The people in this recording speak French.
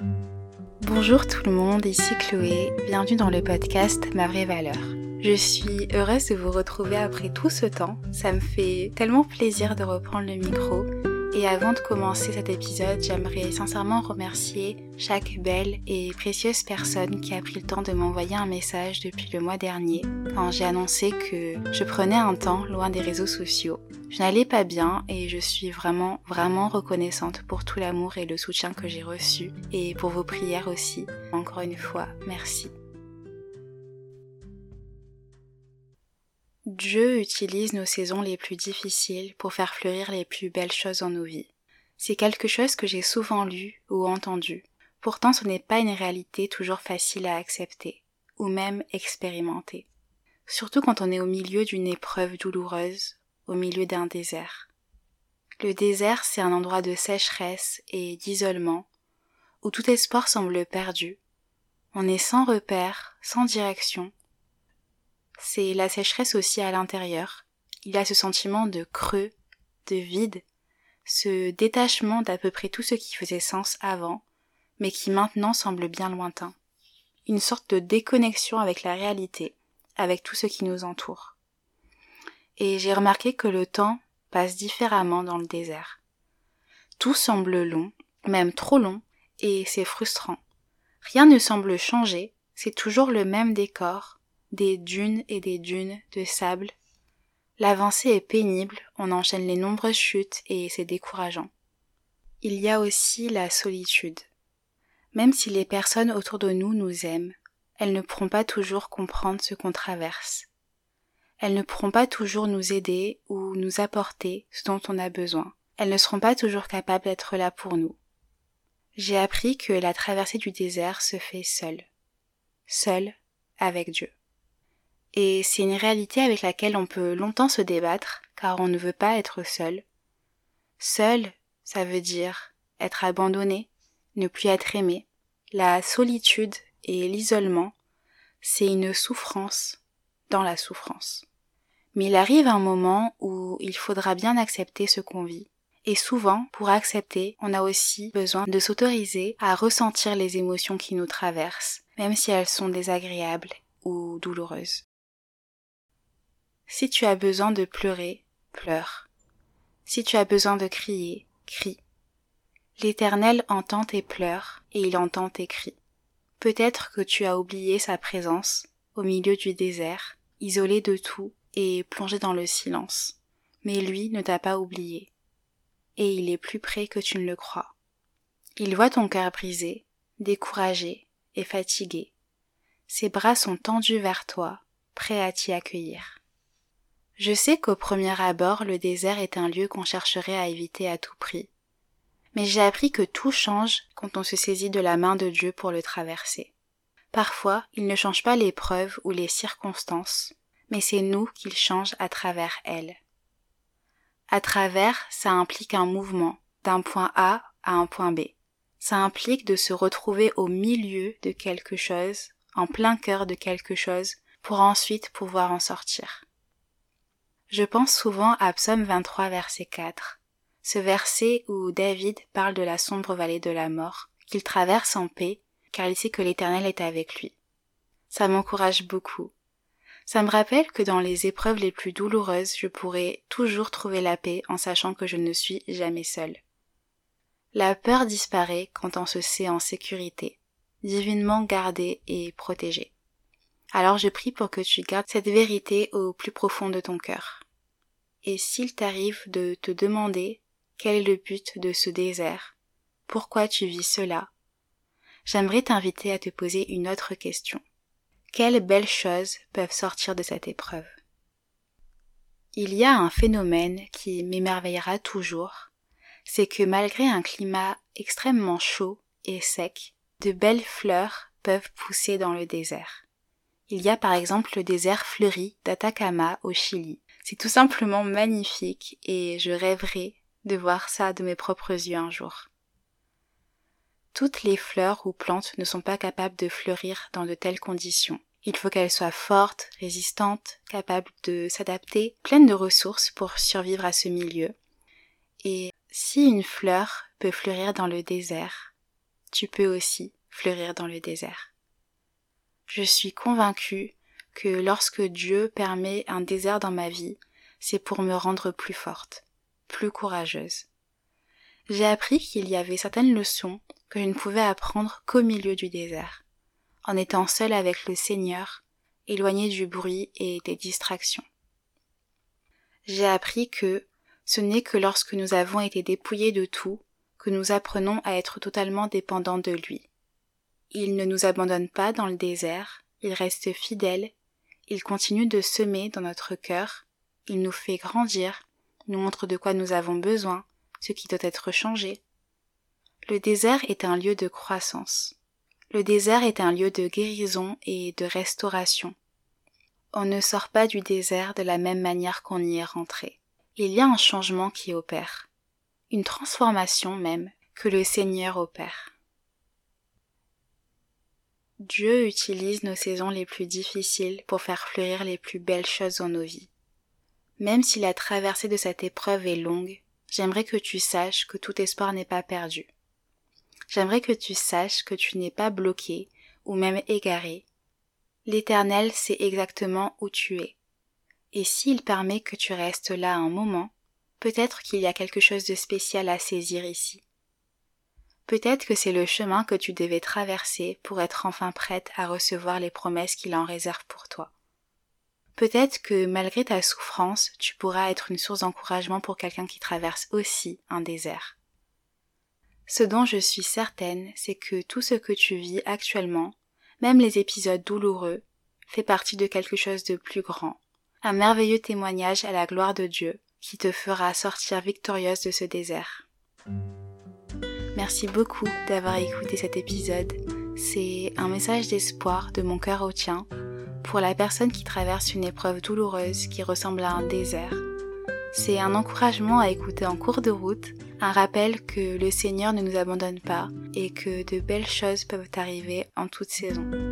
Bonjour tout le monde, ici Chloé, bienvenue dans le podcast Ma vraie valeur. Je suis heureuse de vous retrouver après tout ce temps, ça me fait tellement plaisir de reprendre le micro et avant de commencer cet épisode, j'aimerais sincèrement remercier chaque belle et précieuse personne qui a pris le temps de m'envoyer un message depuis le mois dernier quand j'ai annoncé que je prenais un temps loin des réseaux sociaux. Je n'allais pas bien et je suis vraiment, vraiment reconnaissante pour tout l'amour et le soutien que j'ai reçu et pour vos prières aussi. Encore une fois, merci. Dieu utilise nos saisons les plus difficiles pour faire fleurir les plus belles choses en nos vies. C'est quelque chose que j'ai souvent lu ou entendu. Pourtant ce n'est pas une réalité toujours facile à accepter, ou même expérimenter. Surtout quand on est au milieu d'une épreuve douloureuse, au milieu d'un désert. Le désert, c'est un endroit de sécheresse et d'isolement, où tout espoir semble perdu. On est sans repère, sans direction, c'est la sécheresse aussi à l'intérieur. Il y a ce sentiment de creux, de vide, ce détachement d'à peu près tout ce qui faisait sens avant, mais qui maintenant semble bien lointain. Une sorte de déconnexion avec la réalité, avec tout ce qui nous entoure. Et j'ai remarqué que le temps passe différemment dans le désert. Tout semble long, même trop long, et c'est frustrant. Rien ne semble changer, c'est toujours le même décor, des dunes et des dunes de sable. L'avancée est pénible, on enchaîne les nombreuses chutes et c'est décourageant. Il y a aussi la solitude. Même si les personnes autour de nous nous aiment, elles ne pourront pas toujours comprendre ce qu'on traverse. Elles ne pourront pas toujours nous aider ou nous apporter ce dont on a besoin. Elles ne seront pas toujours capables d'être là pour nous. J'ai appris que la traversée du désert se fait seule. Seule avec Dieu. Et c'est une réalité avec laquelle on peut longtemps se débattre, car on ne veut pas être seul. Seul, ça veut dire être abandonné, ne plus être aimé. La solitude et l'isolement, c'est une souffrance dans la souffrance. Mais il arrive un moment où il faudra bien accepter ce qu'on vit. Et souvent, pour accepter, on a aussi besoin de s'autoriser à ressentir les émotions qui nous traversent, même si elles sont désagréables ou douloureuses. Si tu as besoin de pleurer, pleure. Si tu as besoin de crier, crie. L'Éternel entend tes pleurs et il entend tes cris. Peut-être que tu as oublié sa présence au milieu du désert, isolé de tout et plongé dans le silence. Mais lui ne t'a pas oublié. Et il est plus près que tu ne le crois. Il voit ton cœur brisé, découragé et fatigué. Ses bras sont tendus vers toi, prêts à t'y accueillir. Je sais qu'au premier abord, le désert est un lieu qu'on chercherait à éviter à tout prix. Mais j'ai appris que tout change quand on se saisit de la main de Dieu pour le traverser. Parfois, il ne change pas l'épreuve ou les circonstances, mais c'est nous qu'il change à travers elles. À travers, ça implique un mouvement, d'un point A à un point B. Ça implique de se retrouver au milieu de quelque chose, en plein cœur de quelque chose, pour ensuite pouvoir en sortir. Je pense souvent à Psaume 23 verset 4, ce verset où David parle de la sombre vallée de la mort, qu'il traverse en paix, car il sait que l'Éternel est avec lui. Ça m'encourage beaucoup. Ça me rappelle que dans les épreuves les plus douloureuses, je pourrai toujours trouver la paix en sachant que je ne suis jamais seule. La peur disparaît quand on se sait en sécurité, divinement gardé et protégé. Alors je prie pour que tu gardes cette vérité au plus profond de ton cœur et s'il t'arrive de te demander quel est le but de ce désert, pourquoi tu vis cela, j'aimerais t'inviter à te poser une autre question. Quelles belles choses peuvent sortir de cette épreuve? Il y a un phénomène qui m'émerveillera toujours, c'est que malgré un climat extrêmement chaud et sec, de belles fleurs peuvent pousser dans le désert. Il y a par exemple le désert fleuri d'Atacama au Chili, c'est tout simplement magnifique et je rêverais de voir ça de mes propres yeux un jour. Toutes les fleurs ou plantes ne sont pas capables de fleurir dans de telles conditions. Il faut qu'elles soient fortes, résistantes, capables de s'adapter, pleines de ressources pour survivre à ce milieu. Et si une fleur peut fleurir dans le désert, tu peux aussi fleurir dans le désert. Je suis convaincue que lorsque Dieu permet un désert dans ma vie, c'est pour me rendre plus forte, plus courageuse. J'ai appris qu'il y avait certaines leçons que je ne pouvais apprendre qu'au milieu du désert, en étant seule avec le Seigneur, éloignée du bruit et des distractions. J'ai appris que ce n'est que lorsque nous avons été dépouillés de tout que nous apprenons à être totalement dépendants de lui. Il ne nous abandonne pas dans le désert, il reste fidèle, il continue de semer dans notre cœur, il nous fait grandir, nous montre de quoi nous avons besoin, ce qui doit être changé. Le désert est un lieu de croissance. Le désert est un lieu de guérison et de restauration. On ne sort pas du désert de la même manière qu'on y est rentré. Il y a un changement qui opère, une transformation même que le Seigneur opère. Dieu utilise nos saisons les plus difficiles pour faire fleurir les plus belles choses dans nos vies. Même si la traversée de cette épreuve est longue, j'aimerais que tu saches que tout espoir n'est pas perdu. J'aimerais que tu saches que tu n'es pas bloqué ou même égaré. L'Éternel sait exactement où tu es. Et s'il permet que tu restes là un moment, peut-être qu'il y a quelque chose de spécial à saisir ici. Peut-être que c'est le chemin que tu devais traverser pour être enfin prête à recevoir les promesses qu'il en réserve pour toi. Peut-être que malgré ta souffrance, tu pourras être une source d'encouragement pour quelqu'un qui traverse aussi un désert. Ce dont je suis certaine, c'est que tout ce que tu vis actuellement, même les épisodes douloureux, fait partie de quelque chose de plus grand, un merveilleux témoignage à la gloire de Dieu qui te fera sortir victorieuse de ce désert. Merci beaucoup d'avoir écouté cet épisode. C'est un message d'espoir de mon cœur au tien pour la personne qui traverse une épreuve douloureuse qui ressemble à un désert. C'est un encouragement à écouter en cours de route, un rappel que le Seigneur ne nous abandonne pas et que de belles choses peuvent arriver en toute saison.